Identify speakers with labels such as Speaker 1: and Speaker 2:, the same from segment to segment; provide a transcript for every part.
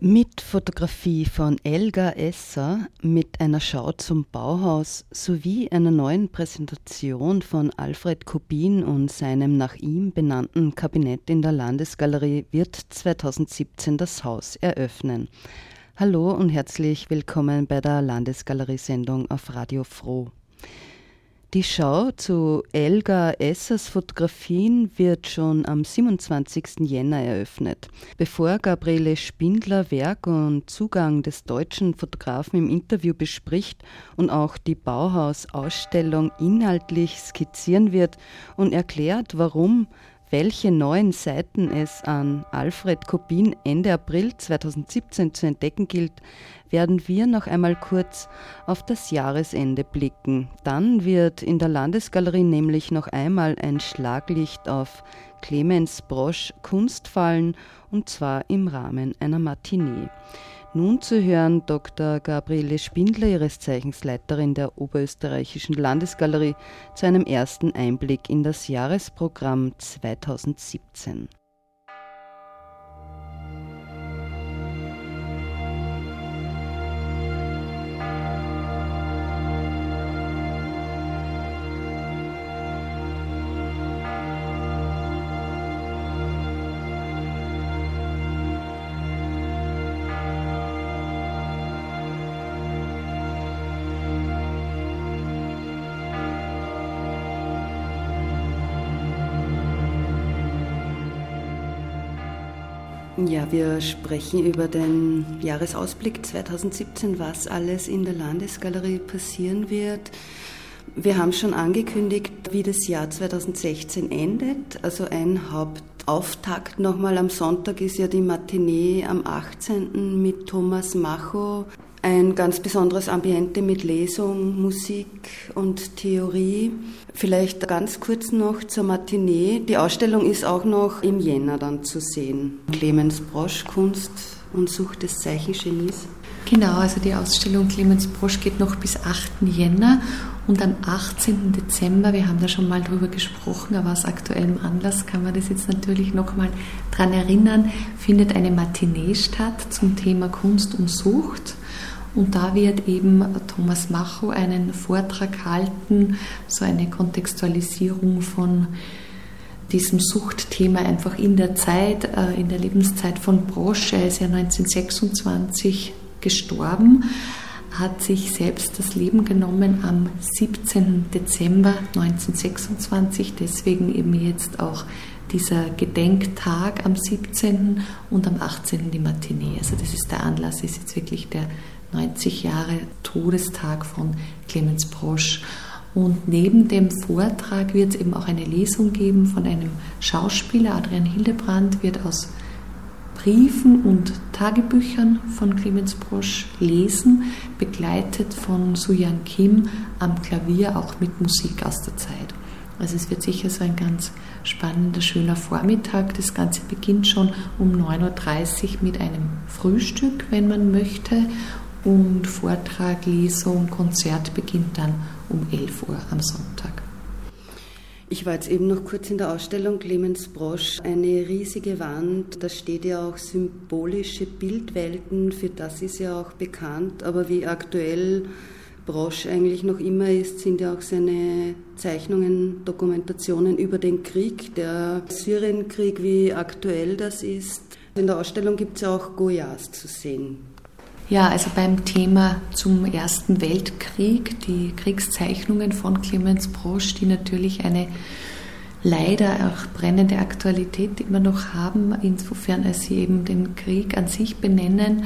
Speaker 1: Mit Fotografie von Elga Esser, mit einer Schau zum Bauhaus sowie einer neuen Präsentation von Alfred Kubin und seinem nach ihm benannten Kabinett in der Landesgalerie wird 2017 das Haus eröffnen. Hallo und herzlich willkommen bei der Landesgalerie-Sendung auf Radio Froh. Die Schau zu Elga Essers Fotografien wird schon am 27. Jänner eröffnet. Bevor Gabriele Spindler Werk und Zugang des deutschen Fotografen im Interview bespricht und auch die Bauhaus-Ausstellung inhaltlich skizzieren wird und erklärt, warum welche neuen Seiten es an Alfred Kopin Ende April 2017 zu entdecken gilt, werden wir noch einmal kurz auf das Jahresende blicken. Dann wird in der Landesgalerie nämlich noch einmal ein Schlaglicht auf Clemens Brosch Kunst fallen, und zwar im Rahmen einer Matinee. Nun zu hören Dr. Gabriele Spindler, ihres Zeichens Leiterin der Oberösterreichischen Landesgalerie, zu einem ersten Einblick in das Jahresprogramm 2017. Ja, wir sprechen über den Jahresausblick 2017, was alles in der Landesgalerie passieren wird. Wir haben schon angekündigt, wie das Jahr 2016 endet. Also ein Hauptauftakt nochmal am Sonntag ist ja die Matinee am 18. mit Thomas Macho, ein ganz besonderes Ambiente mit Lesung, Musik und Theorie. Vielleicht ganz kurz noch zur Matinee. Die Ausstellung ist auch noch im Jänner dann zu sehen. Clemens Brosch, Kunst und Sucht des Zeichengenies.
Speaker 2: Genau, also die Ausstellung Clemens Brosch geht noch bis 8. Jänner und am 18. Dezember, wir haben da schon mal drüber gesprochen, aber aus aktuellem Anlass kann man das jetzt natürlich nochmal dran erinnern, findet eine Matinee statt zum Thema Kunst und Sucht. Und da wird eben Thomas Macho einen Vortrag halten, so eine Kontextualisierung von diesem Suchtthema einfach in der Zeit, äh, in der Lebenszeit von Brosch. Er ist ja 1926 gestorben, hat sich selbst das Leben genommen am 17. Dezember 1926, deswegen eben jetzt auch dieser Gedenktag am 17. und am 18. die Matinee. Also das ist der Anlass, ist jetzt wirklich der 90 Jahre Todestag von Clemens Brosch. Und neben dem Vortrag wird es eben auch eine Lesung geben von einem Schauspieler. Adrian Hildebrand wird aus Briefen und Tagebüchern von Clemens Brosch lesen, begleitet von Suyan Kim am Klavier, auch mit Musik aus der Zeit. Also es wird sicher so ein ganz spannender, schöner Vormittag. Das Ganze beginnt schon um 9.30 Uhr mit einem Frühstück, wenn man möchte und Vortrag, Lesung, Konzert beginnt dann um 11 Uhr am Sonntag.
Speaker 1: Ich war jetzt eben noch kurz in der Ausstellung Clemens Brosch, eine riesige Wand, da steht ja auch symbolische Bildwelten, für das ist ja auch bekannt, aber wie aktuell Brosch eigentlich noch immer ist, sind ja auch seine Zeichnungen, Dokumentationen über den Krieg, der Syrienkrieg, wie aktuell das ist. In der Ausstellung gibt es ja auch Goyas zu sehen.
Speaker 2: Ja, also beim Thema zum Ersten Weltkrieg, die Kriegszeichnungen von Clemens Brosch, die natürlich eine leider auch brennende Aktualität immer noch haben, insofern als sie eben den Krieg an sich benennen,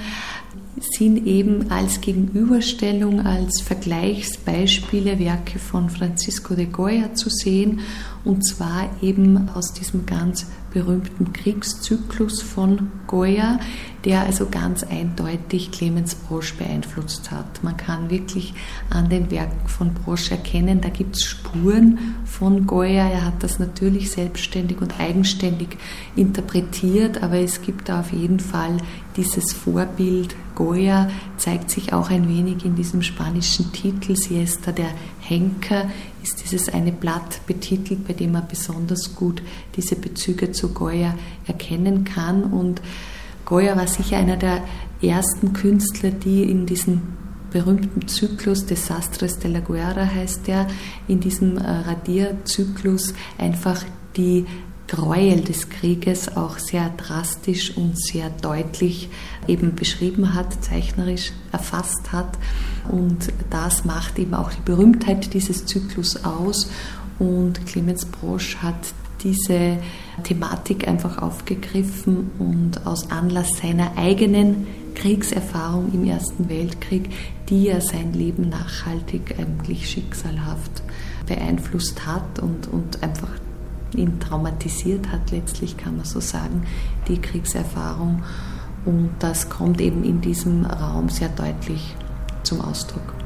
Speaker 2: sind eben als Gegenüberstellung, als Vergleichsbeispiele Werke von Francisco de Goya zu sehen, und zwar eben aus diesem ganz berühmten Kriegszyklus von Goya, der also ganz eindeutig Clemens Brosch beeinflusst hat. Man kann wirklich an den Werken von Brosch erkennen, da gibt es Spuren von Goya. Er hat das natürlich selbstständig und eigenständig interpretiert, aber es gibt da auf jeden Fall dieses Vorbild Goya, zeigt sich auch ein wenig in diesem spanischen Titel Siesta der Henker, ist dieses eine Blatt betitelt, bei dem man besonders gut diese Bezüge zu Goya erkennen kann? Und Goya war sicher einer der ersten Künstler, die in diesem berühmten Zyklus Desastres de la Guerra heißt der, in diesem äh, Radierzyklus einfach die Gräuel des Krieges auch sehr drastisch und sehr deutlich eben beschrieben hat, zeichnerisch erfasst hat. Und das macht eben auch die Berühmtheit dieses Zyklus aus. Und Clemens Brosch hat diese Thematik einfach aufgegriffen und aus Anlass seiner eigenen Kriegserfahrung im Ersten Weltkrieg, die ja sein Leben nachhaltig eigentlich schicksalhaft beeinflusst hat und, und einfach ihn traumatisiert hat, letztlich kann man so sagen, die Kriegserfahrung. Und das kommt eben in diesem Raum sehr deutlich zum Ausdruck.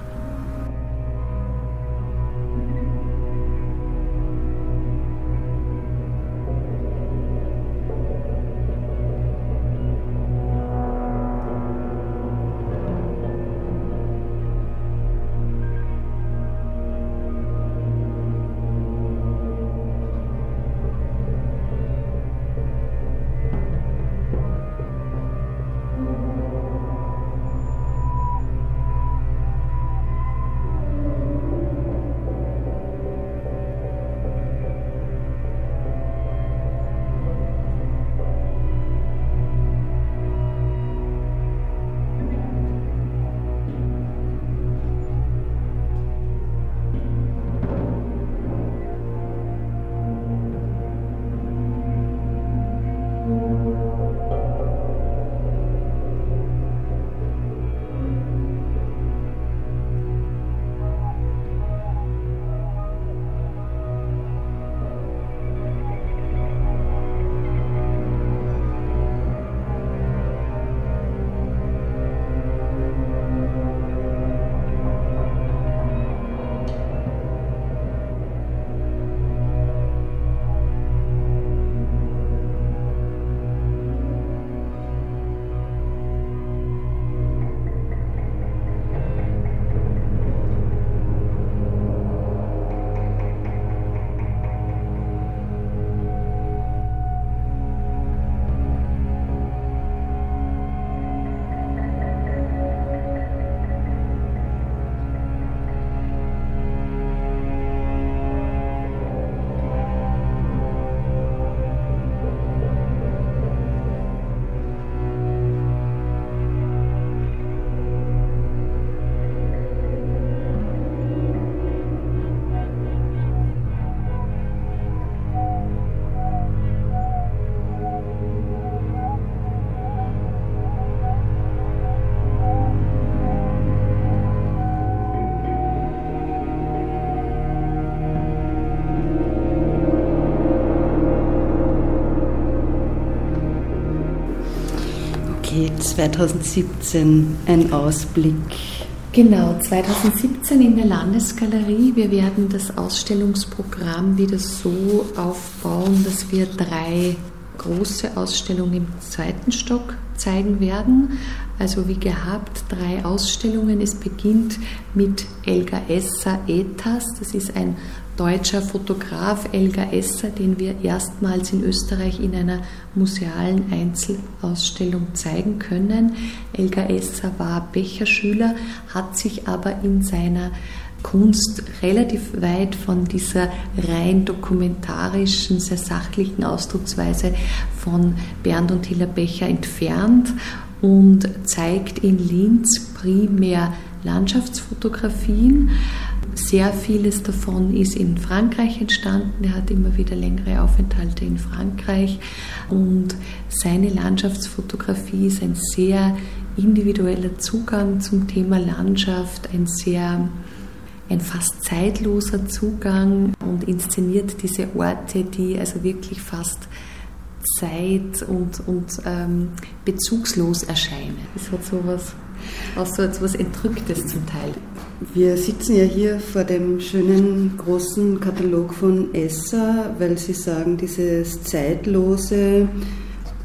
Speaker 1: Okay, 2017 ein Ausblick.
Speaker 2: Genau, 2017 in der Landesgalerie. Wir werden das Ausstellungsprogramm wieder so aufbauen, dass wir drei große Ausstellungen im zweiten Stock zeigen werden. Also wie gehabt, drei Ausstellungen. Es beginnt mit Elga Esser Etas. Das ist ein deutscher Fotograf Elga Esser, den wir erstmals in Österreich in einer musealen Einzelausstellung zeigen können. Elga Esser war Becherschüler, hat sich aber in seiner Kunst relativ weit von dieser rein dokumentarischen, sehr sachlichen Ausdrucksweise von Bernd und Hiller Becher entfernt und zeigt in Linz primär Landschaftsfotografien. Sehr vieles davon ist in Frankreich entstanden. Er hat immer wieder längere Aufenthalte in Frankreich und seine Landschaftsfotografie ist ein sehr individueller Zugang zum Thema Landschaft, ein sehr ein fast zeitloser Zugang und inszeniert diese Orte, die also wirklich fast zeit- und, und ähm, bezugslos erscheinen. Es hat sowas, auch so etwas Entrücktes zum Teil.
Speaker 1: Wir sitzen ja hier vor dem schönen großen Katalog von Esser, weil Sie sagen, dieses zeitlose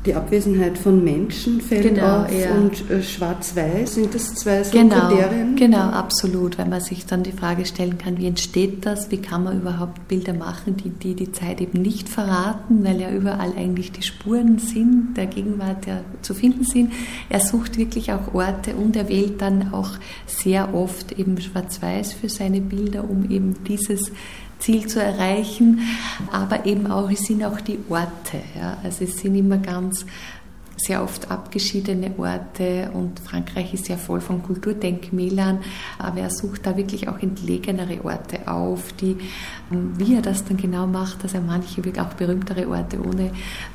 Speaker 1: die Abwesenheit von Menschen fällt
Speaker 2: genau,
Speaker 1: auf
Speaker 2: ja.
Speaker 1: und äh, schwarz-weiß, sind das zwei so
Speaker 2: genau,
Speaker 1: Kriterien?
Speaker 2: Genau, absolut, weil man sich dann die Frage stellen kann, wie entsteht das, wie kann man überhaupt Bilder machen, die die, die Zeit eben nicht verraten, weil ja überall eigentlich die Spuren sind, der Gegenwart ja zu finden sind. Er sucht wirklich auch Orte und er wählt dann auch sehr oft eben schwarz-weiß für seine Bilder, um eben dieses Ziel zu erreichen, aber eben auch, es sind auch die Orte. Ja. Also es sind immer ganz sehr oft abgeschiedene Orte und Frankreich ist ja voll von Kulturdenkmälern, aber er sucht da wirklich auch entlegenere Orte auf, die, ähm, wie er das dann genau macht, dass er manche auch berühmtere Orte ohne,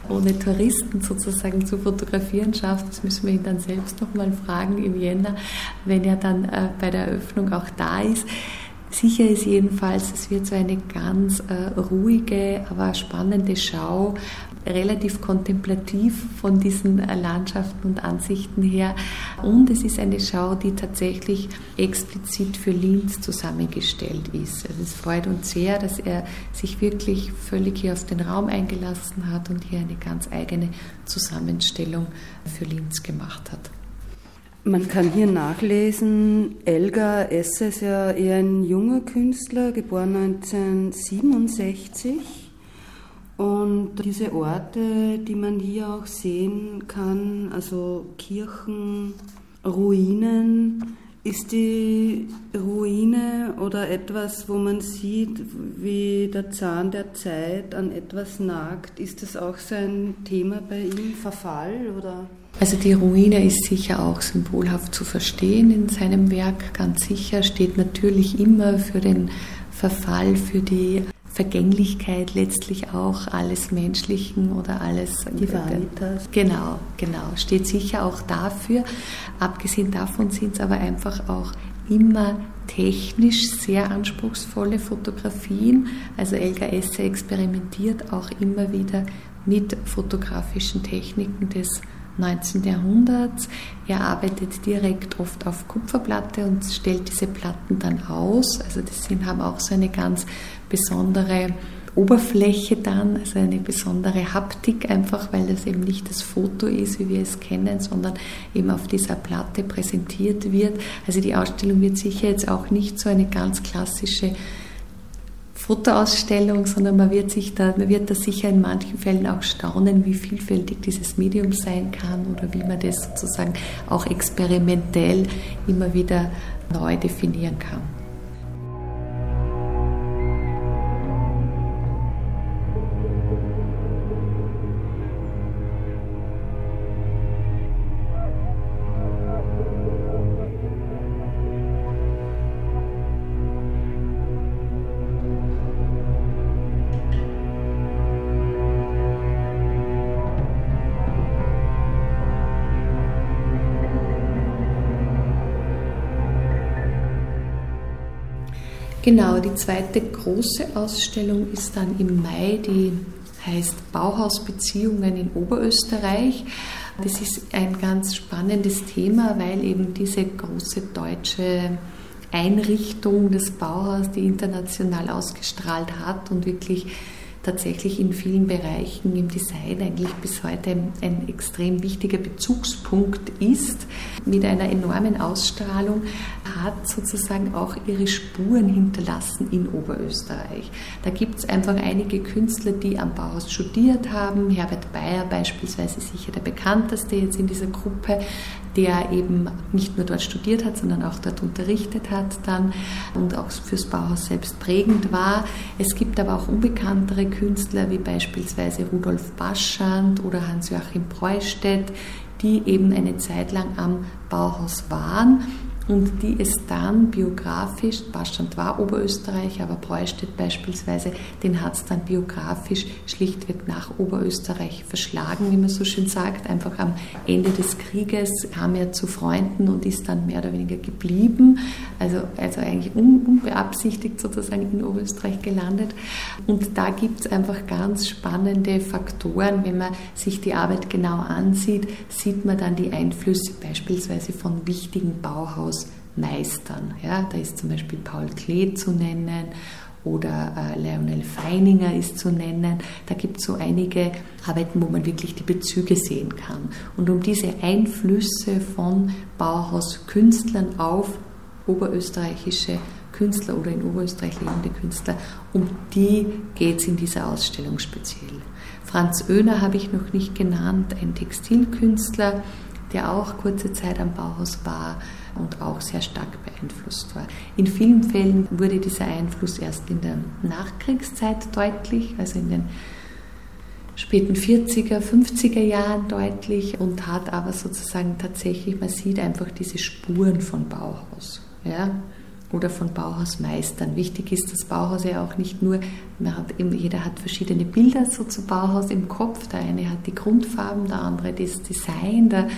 Speaker 2: ohne Touristen sozusagen zu fotografieren schafft, das müssen wir ihn dann selbst nochmal fragen im Jänner, wenn er dann äh, bei der Eröffnung auch da ist. Sicher ist jedenfalls, es wird so eine ganz äh, ruhige, aber spannende Schau, relativ kontemplativ von diesen äh, Landschaften und Ansichten her. Und es ist eine Schau, die tatsächlich explizit für Linz zusammengestellt ist. Also es freut uns sehr, dass er sich wirklich völlig hier auf den Raum eingelassen hat und hier eine ganz eigene Zusammenstellung für Linz gemacht hat.
Speaker 1: Man kann hier nachlesen, Elgar Esse ist ja eher ein junger Künstler, geboren 1967. Und diese Orte, die man hier auch sehen kann, also Kirchen, Ruinen, ist die Ruine oder etwas, wo man sieht, wie der Zahn der Zeit an etwas nagt, ist das auch so ein Thema bei ihm, Verfall oder?
Speaker 2: Also die Ruine ist sicher auch symbolhaft zu verstehen in seinem Werk, ganz sicher, steht natürlich immer für den Verfall, für die Vergänglichkeit letztlich auch alles Menschlichen oder alles.
Speaker 1: Die Vanitas.
Speaker 2: Genau, genau, steht sicher auch dafür. Abgesehen davon sind es aber einfach auch immer technisch sehr anspruchsvolle Fotografien. Also Elga Esse experimentiert auch immer wieder mit fotografischen Techniken des 19. Jahrhunderts. Er arbeitet direkt oft auf Kupferplatte und stellt diese Platten dann aus. Also das sind, haben auch so eine ganz besondere Oberfläche dann, also eine besondere Haptik einfach, weil das eben nicht das Foto ist, wie wir es kennen, sondern eben auf dieser Platte präsentiert wird. Also die Ausstellung wird sicher jetzt auch nicht so eine ganz klassische Fotoausstellung, sondern man wird sich da, man wird da sicher in manchen Fällen auch staunen, wie vielfältig dieses Medium sein kann oder wie man das sozusagen auch experimentell immer wieder neu definieren kann. Genau, die zweite große Ausstellung ist dann im Mai, die heißt Bauhausbeziehungen in Oberösterreich. Das ist ein ganz spannendes Thema, weil eben diese große deutsche Einrichtung des Bauhaus, die international ausgestrahlt hat und wirklich tatsächlich in vielen Bereichen im Design eigentlich bis heute ein extrem wichtiger Bezugspunkt ist, mit einer enormen Ausstrahlung, hat sozusagen auch ihre Spuren hinterlassen in Oberösterreich. Da gibt es einfach einige Künstler, die am Bauhaus studiert haben. Herbert Bayer beispielsweise sicher der bekannteste jetzt in dieser Gruppe, der eben nicht nur dort studiert hat, sondern auch dort unterrichtet hat dann und auch fürs Bauhaus selbst prägend war. Es gibt aber auch unbekanntere Künstler wie beispielsweise Rudolf Baschand oder Hans-Joachim Preustedt, die eben eine Zeit lang am Bauhaus waren und die es dann biografisch, Baschand war Oberösterreich, aber Preustedt beispielsweise, den hat es dann biografisch schlichtweg nach Oberösterreich verschlagen, wie man so schön sagt. Einfach am Ende des Krieges kam er zu Freunden und ist dann mehr oder weniger geblieben, also, also eigentlich unbeabsichtigt sozusagen in Oberösterreich gelandet. Und da gibt es einfach ganz spannende Faktoren. Wenn man sich die Arbeit genau ansieht, sieht man dann die Einflüsse beispielsweise von wichtigen Bauhaus Meistern. Ja, da ist zum Beispiel Paul Klee zu nennen oder äh, Lionel Feininger ist zu nennen. Da gibt es so einige Arbeiten, wo man wirklich die Bezüge sehen kann. Und um diese Einflüsse von Bauhauskünstlern auf oberösterreichische Künstler oder in Oberösterreich lebende Künstler, um die geht es in dieser Ausstellung speziell. Franz Oehner habe ich noch nicht genannt, ein Textilkünstler, der auch kurze Zeit am Bauhaus war und auch sehr stark beeinflusst war. In vielen Fällen wurde dieser Einfluss erst in der Nachkriegszeit deutlich, also in den späten 40er, 50er Jahren deutlich und hat aber sozusagen tatsächlich, man sieht einfach diese Spuren von Bauhaus. Ja? oder von Bauhausmeistern. Wichtig ist das Bauhaus ja auch nicht nur, hat, jeder hat verschiedene Bilder so zu Bauhaus im Kopf. Der eine hat die Grundfarben, der andere das Design, der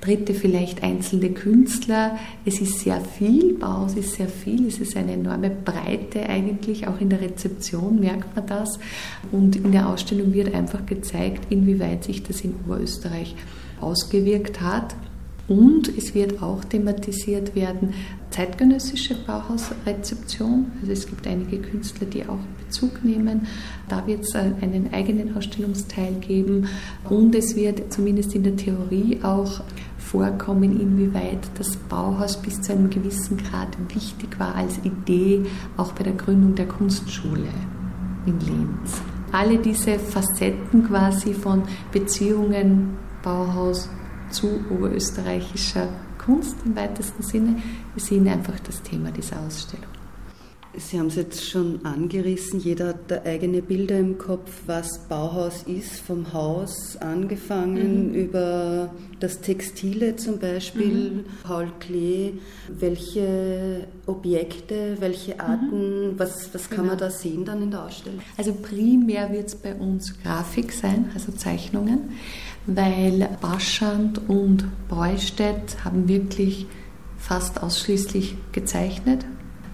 Speaker 2: dritte vielleicht einzelne Künstler. Es ist sehr viel, Bauhaus ist sehr viel, es ist eine enorme Breite eigentlich, auch in der Rezeption merkt man das. Und in der Ausstellung wird einfach gezeigt, inwieweit sich das in Oberösterreich ausgewirkt hat. Und es wird auch thematisiert werden zeitgenössische Bauhausrezeption. Also es gibt einige Künstler, die auch Bezug nehmen. Da wird es einen eigenen Ausstellungsteil geben. Und es wird zumindest in der Theorie auch vorkommen, inwieweit das Bauhaus bis zu einem gewissen Grad wichtig war als Idee, auch bei der Gründung der Kunstschule in Linz. Alle diese Facetten quasi von Beziehungen Bauhaus zu oberösterreichischer Kunst im weitesten Sinne. Wir sehen einfach das Thema dieser Ausstellung.
Speaker 1: Sie haben es jetzt schon angerissen, jeder hat da eigene Bilder im Kopf, was Bauhaus ist, vom Haus angefangen mhm. über das Textile zum Beispiel, mhm. Paul Klee, welche Objekte, welche Arten, mhm. was, was kann genau. man da sehen dann in der Ausstellung?
Speaker 2: Also primär wird es bei uns Grafik sein, also Zeichnungen weil Baschand und Breustedt haben wirklich fast ausschließlich gezeichnet.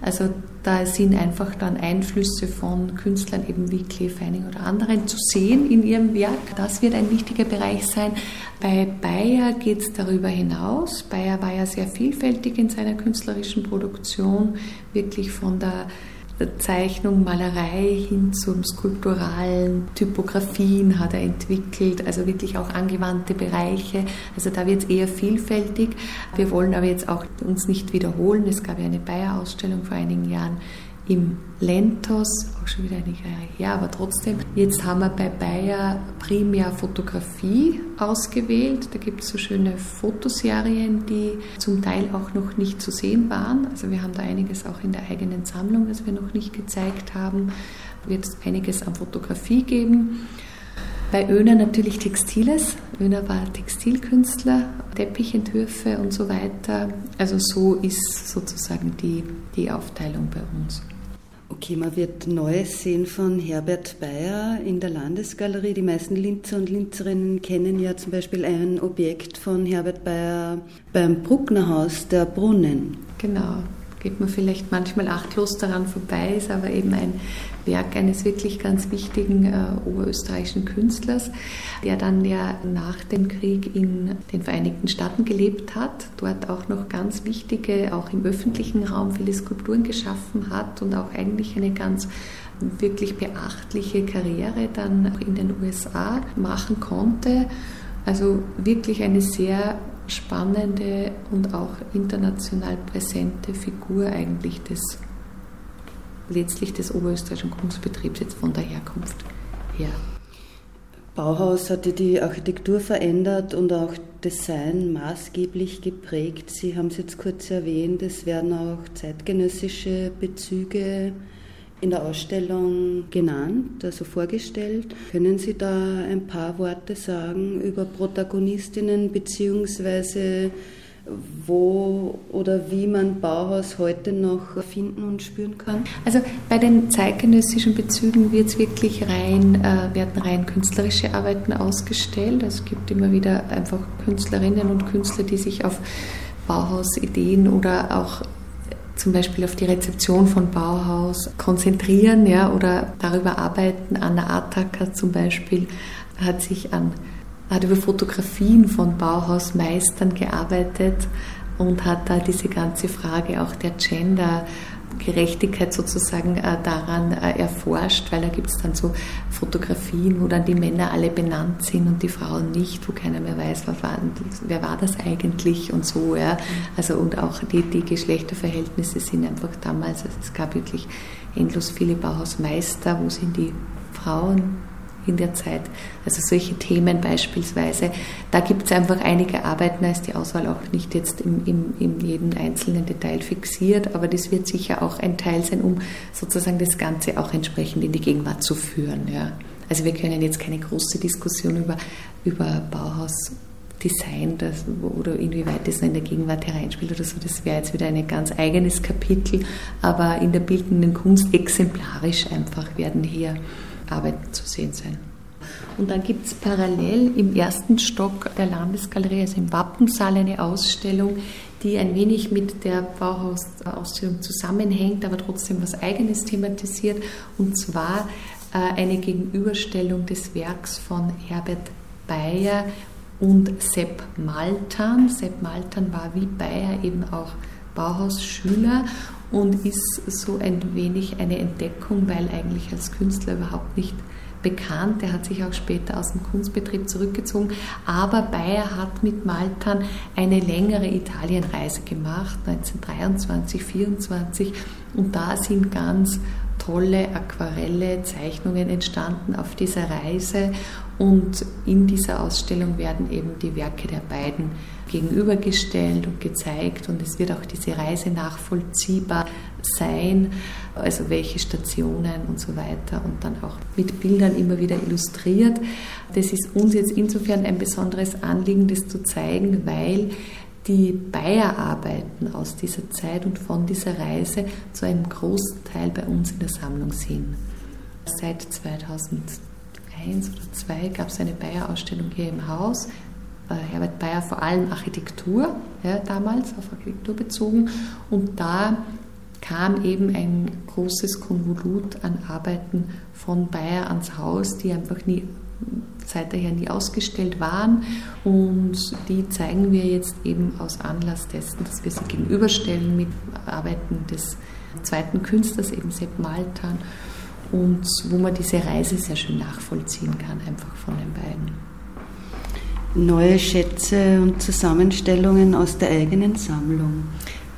Speaker 2: Also da sind einfach dann Einflüsse von Künstlern eben wie Klee Feining oder anderen zu sehen in ihrem Werk. Das wird ein wichtiger Bereich sein. Bei Bayer geht es darüber hinaus. Bayer war ja sehr vielfältig in seiner künstlerischen Produktion, wirklich von der Zeichnung, Malerei hin zum skulpturalen, Typografien hat er entwickelt, also wirklich auch angewandte Bereiche. Also da wird es eher vielfältig. Wir wollen aber jetzt auch uns nicht wiederholen. Es gab ja eine Bayer-Ausstellung vor einigen Jahren im Lentos, auch schon wieder einige Jahre her, aber trotzdem. Jetzt haben wir bei Bayer primär Fotografie ausgewählt. Da gibt es so schöne Fotoserien, die zum Teil auch noch nicht zu sehen waren. Also wir haben da einiges auch in der eigenen Sammlung, das wir noch nicht gezeigt haben. Wird es einiges an Fotografie geben. Bei Öner natürlich Textiles. Öner war Textilkünstler, Teppichentwürfe und so weiter. Also so ist sozusagen die, die Aufteilung bei uns.
Speaker 1: Okay, man wird Neues sehen von Herbert Bayer in der Landesgalerie. Die meisten Linzer und Linzerinnen kennen ja zum Beispiel ein Objekt von Herbert Bayer beim Brucknerhaus, der Brunnen.
Speaker 2: Genau, geht man vielleicht manchmal achtlos daran vorbei, ist aber eben ein Werk eines wirklich ganz wichtigen äh, oberösterreichischen Künstlers, der dann ja nach dem Krieg in den Vereinigten Staaten gelebt hat, dort auch noch ganz wichtige, auch im öffentlichen Raum viele Skulpturen geschaffen hat und auch eigentlich eine ganz wirklich beachtliche Karriere dann in den USA machen konnte. Also wirklich eine sehr spannende und auch international präsente Figur eigentlich des letztlich des oberösterreichischen Kunstbetriebs jetzt von der Herkunft her.
Speaker 1: Bauhaus hatte die Architektur verändert und auch Design maßgeblich geprägt. Sie haben es jetzt kurz erwähnt, es werden auch zeitgenössische Bezüge in der Ausstellung genannt, also vorgestellt. Können Sie da ein paar Worte sagen über Protagonistinnen beziehungsweise wo oder wie man Bauhaus heute noch finden und spüren kann?
Speaker 2: Also bei den zeitgenössischen Bezügen wird es wirklich rein, äh, werden rein künstlerische Arbeiten ausgestellt. Es gibt immer wieder einfach Künstlerinnen und Künstler, die sich auf Bauhausideen oder auch zum Beispiel auf die Rezeption von Bauhaus konzentrieren ja, oder darüber arbeiten. Anna Attacker zum Beispiel hat sich an hat über Fotografien von Bauhausmeistern gearbeitet und hat da diese ganze Frage auch der Gender Gerechtigkeit sozusagen äh, daran äh, erforscht, weil da gibt es dann so Fotografien, wo dann die Männer alle benannt sind und die Frauen nicht, wo keiner mehr weiß, wer war, wer war das eigentlich und so. Ja. Also und auch die, die Geschlechterverhältnisse sind einfach damals, also es gab wirklich endlos viele Bauhausmeister, wo sind die Frauen in der Zeit. Also solche Themen beispielsweise. Da gibt es einfach einige Arbeiten, da ist die Auswahl auch nicht jetzt in, in, in jedem einzelnen Detail fixiert, aber das wird sicher auch ein Teil sein, um sozusagen das Ganze auch entsprechend in die Gegenwart zu führen. Ja. Also wir können jetzt keine große Diskussion über, über Bauhaus Design das, oder inwieweit das in der Gegenwart hereinspielt oder so, das wäre jetzt wieder ein ganz eigenes Kapitel, aber in der bildenden Kunst exemplarisch einfach werden hier Arbeiten zu sehen sein. Und dann gibt es parallel im ersten Stock der Landesgalerie, also im Wappensaal, eine Ausstellung, die ein wenig mit der Bauhaus-Ausstellung zusammenhängt, aber trotzdem was Eigenes thematisiert. Und zwar äh, eine Gegenüberstellung des Werks von Herbert Bayer und Sepp Maltan. Sepp Maltan war wie Bayer eben auch Bauhausschüler und ist so ein wenig eine Entdeckung, weil eigentlich als Künstler überhaupt nicht bekannt. Er hat sich auch später aus dem Kunstbetrieb zurückgezogen. Aber Bayer hat mit Maltan eine längere Italienreise gemacht, 1923, 1924. Und da sind ganz tolle Aquarelle, Zeichnungen entstanden auf dieser Reise. Und in dieser Ausstellung werden eben die Werke der beiden gegenübergestellt und gezeigt und es wird auch diese Reise nachvollziehbar sein, also welche Stationen und so weiter und dann auch mit Bildern immer wieder illustriert. Das ist uns jetzt insofern ein besonderes Anliegen, das zu zeigen, weil die Bayer-Arbeiten aus dieser Zeit und von dieser Reise zu einem großen Teil bei uns in der Sammlung sind. Seit 2001 oder 2002 gab es eine Bayer-Ausstellung hier im Haus Herbert Bayer vor allem Architektur, ja, damals auf Architektur bezogen. Und da kam eben ein großes Konvolut an Arbeiten von Bayer ans Haus, die einfach nie seit daher nie ausgestellt waren. Und die zeigen wir jetzt eben aus Anlass dessen, dass wir sie gegenüberstellen mit Arbeiten des zweiten Künstlers, eben Sepp Maltan. Und wo man diese Reise sehr schön nachvollziehen kann, einfach von den beiden
Speaker 1: neue Schätze und Zusammenstellungen aus der eigenen Sammlung.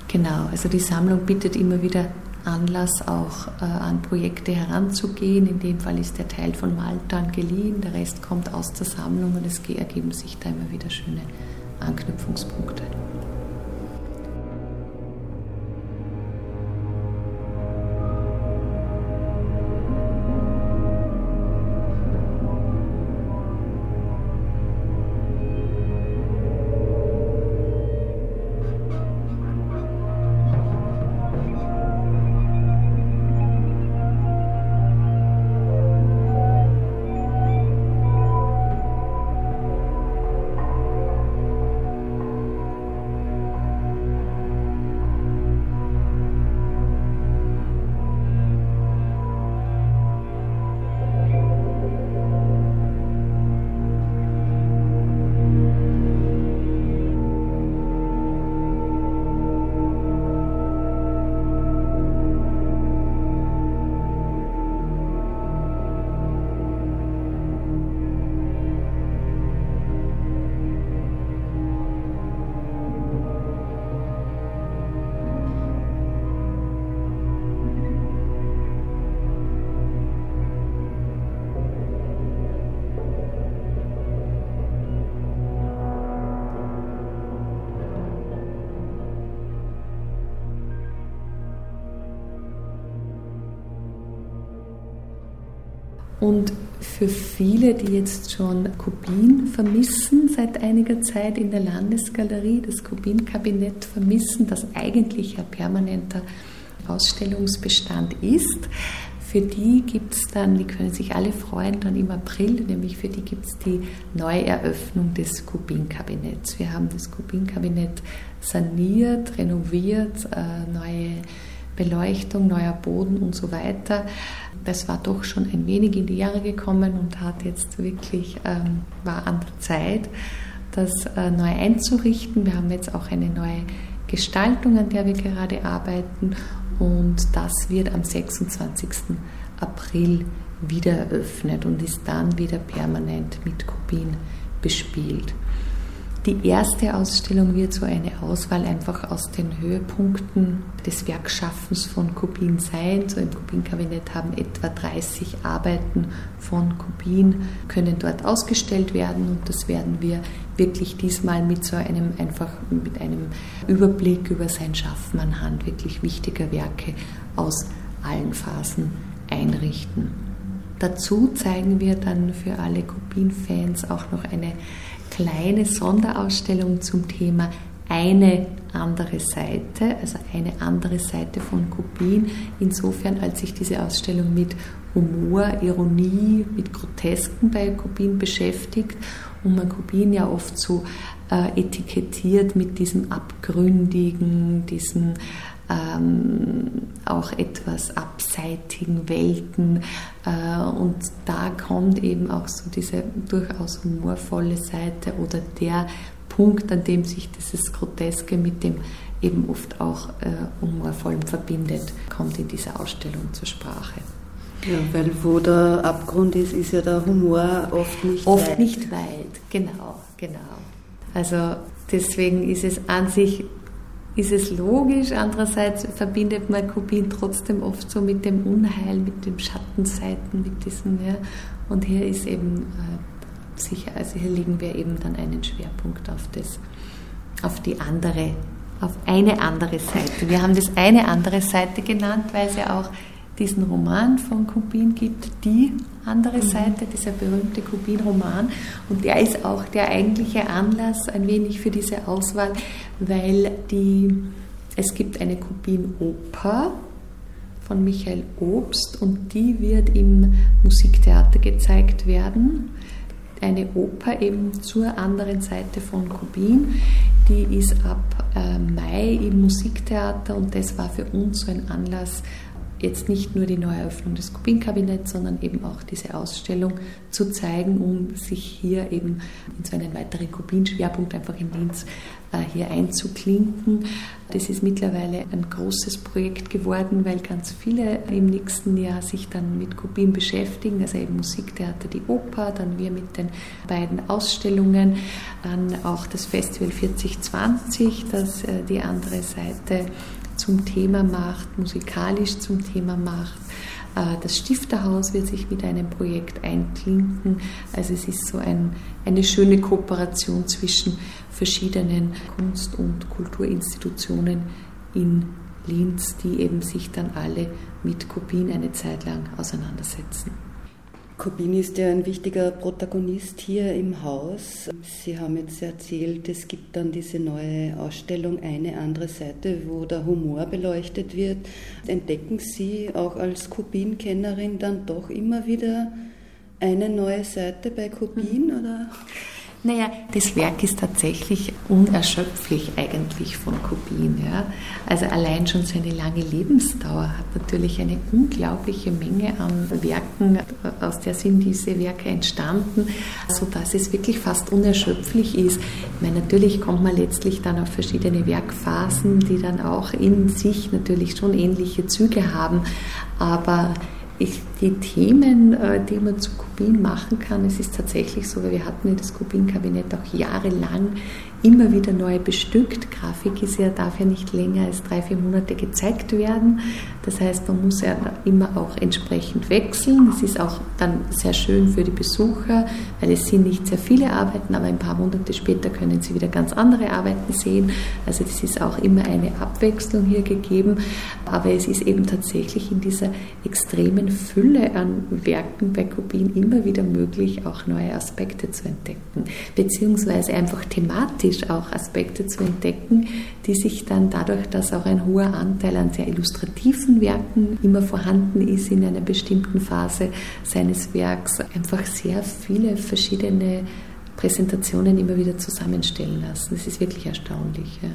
Speaker 2: Genau, also die Sammlung bietet immer wieder Anlass, auch äh, an Projekte heranzugehen. In dem Fall ist der Teil von Malta geliehen, der Rest kommt aus der Sammlung und es ergeben sich da immer wieder schöne Anknüpfungspunkte. Und für viele, die jetzt schon Kubin vermissen seit einiger Zeit in der Landesgalerie, das Kubin-Kabinett vermissen, das eigentlich ein permanenter Ausstellungsbestand ist, für die gibt es dann, die können sich alle freuen, dann im April, nämlich für die gibt es die Neueröffnung des Kubin-Kabinetts. Wir haben das Kubin-Kabinett saniert, renoviert, äh, neue Beleuchtung, neuer Boden und so weiter. Das war doch schon ein wenig in die Jahre gekommen und hat jetzt wirklich, ähm, war an der Zeit, das äh, neu einzurichten. Wir haben jetzt auch eine neue Gestaltung, an der wir gerade arbeiten und das wird am 26. April wieder eröffnet und ist dann wieder permanent mit Kubin bespielt. Die erste Ausstellung wird so eine Auswahl einfach aus den Höhepunkten des Werkschaffens von Kubin sein. So im Kubin-Kabinett haben etwa 30 Arbeiten von Kubin, können dort ausgestellt werden und das werden wir wirklich diesmal mit so einem einfach mit einem Überblick über sein Schaffen anhand wirklich wichtiger Werke aus allen Phasen einrichten. Dazu zeigen wir dann für alle Kubin-Fans auch noch eine kleine Sonderausstellung zum Thema eine andere Seite, also eine andere Seite von Kubin, insofern als sich diese Ausstellung mit Humor, Ironie, mit Grotesken bei Kubin beschäftigt und man Kubin ja oft so äh, etikettiert mit diesem abgründigen, diesem ähm, auch etwas abseitigen Welten. Äh, und da kommt eben auch so diese durchaus humorvolle Seite oder der Punkt, an dem sich dieses Groteske mit dem eben oft auch äh, humorvollen verbindet, kommt in dieser Ausstellung zur Sprache.
Speaker 1: Ja, weil wo der Abgrund ist, ist ja der Humor oft nicht
Speaker 2: oft weit. Oft nicht weit, genau, genau. Also deswegen ist es an sich ist es logisch. Andererseits verbindet man Kubin trotzdem oft so mit dem Unheil, mit den Schattenseiten, mit diesem, ja. Und hier ist eben äh, sicher, also hier legen wir eben dann einen Schwerpunkt auf das, auf die andere, auf eine andere Seite. Wir haben das eine andere Seite genannt, weil es ja auch diesen Roman von Kubin gibt, die andere mhm. Seite, dieser berühmte Kubin-Roman. Und der ist auch der eigentliche Anlass ein wenig für diese Auswahl, weil die, es gibt eine Kubin-Oper von Michael Obst und die wird im Musiktheater gezeigt werden. Eine Oper eben zur anderen Seite von Kubin. Die ist ab äh, Mai im Musiktheater und das war für uns so ein Anlass, jetzt nicht nur die Neueröffnung des Kubin-Kabinetts, sondern eben auch diese Ausstellung zu zeigen, um sich hier eben in so einen weiteren Kubin-Schwerpunkt einfach in Linz hier einzuklinken. Das ist mittlerweile ein großes Projekt geworden, weil ganz viele im nächsten Jahr sich dann mit Kubin beschäftigen, also eben Musiktheater, die Oper, dann wir mit den beiden Ausstellungen, dann auch das Festival 4020, das äh, die andere Seite zum Thema macht, musikalisch zum Thema macht. Äh, das Stifterhaus wird sich mit einem Projekt einklinken. Also es ist so ein, eine schöne Kooperation zwischen verschiedenen Kunst- und Kulturinstitutionen in Linz, die eben sich dann alle mit Kopien eine Zeit lang auseinandersetzen.
Speaker 1: Kubin ist ja ein wichtiger Protagonist hier im Haus. Sie haben jetzt erzählt, es gibt dann diese neue Ausstellung Eine andere Seite, wo der Humor beleuchtet wird. Entdecken Sie auch als Kubin-Kennerin dann doch immer wieder eine neue Seite bei Kubin? Oder?
Speaker 2: Naja, das Werk ist tatsächlich unerschöpflich eigentlich von Kubin. Ja. Also allein schon seine lange Lebensdauer hat natürlich eine unglaubliche Menge an Werken, aus der sind diese Werke entstanden, sodass es wirklich fast unerschöpflich ist. Ich meine, natürlich kommt man letztlich dann auf verschiedene Werkphasen, die dann auch in sich natürlich schon ähnliche Züge haben, aber ich, die Themen, äh, die man zu Kubin machen kann, es ist tatsächlich so, weil wir hatten ja das Kubin-Kabinett auch jahrelang immer wieder neu bestückt. Grafik ist ja, darf ja nicht länger als drei, vier Monate gezeigt werden. Das heißt, man muss ja immer auch entsprechend wechseln. Es ist auch dann sehr schön für die Besucher, weil es sind nicht sehr viele Arbeiten, aber ein paar Monate später können sie wieder ganz andere Arbeiten sehen. Also das ist auch immer eine Abwechslung hier gegeben. Aber es ist eben tatsächlich in dieser extremen Fülle an Werken bei Kubin immer wieder möglich, auch neue Aspekte zu entdecken, beziehungsweise einfach thematisch thematisch auch Aspekte zu entdecken, die sich dann dadurch, dass auch ein hoher Anteil an sehr illustrativen Werken immer vorhanden ist in einer bestimmten Phase seines Werks, einfach sehr viele verschiedene Präsentationen immer wieder zusammenstellen lassen. Das ist wirklich erstaunlich. Ja.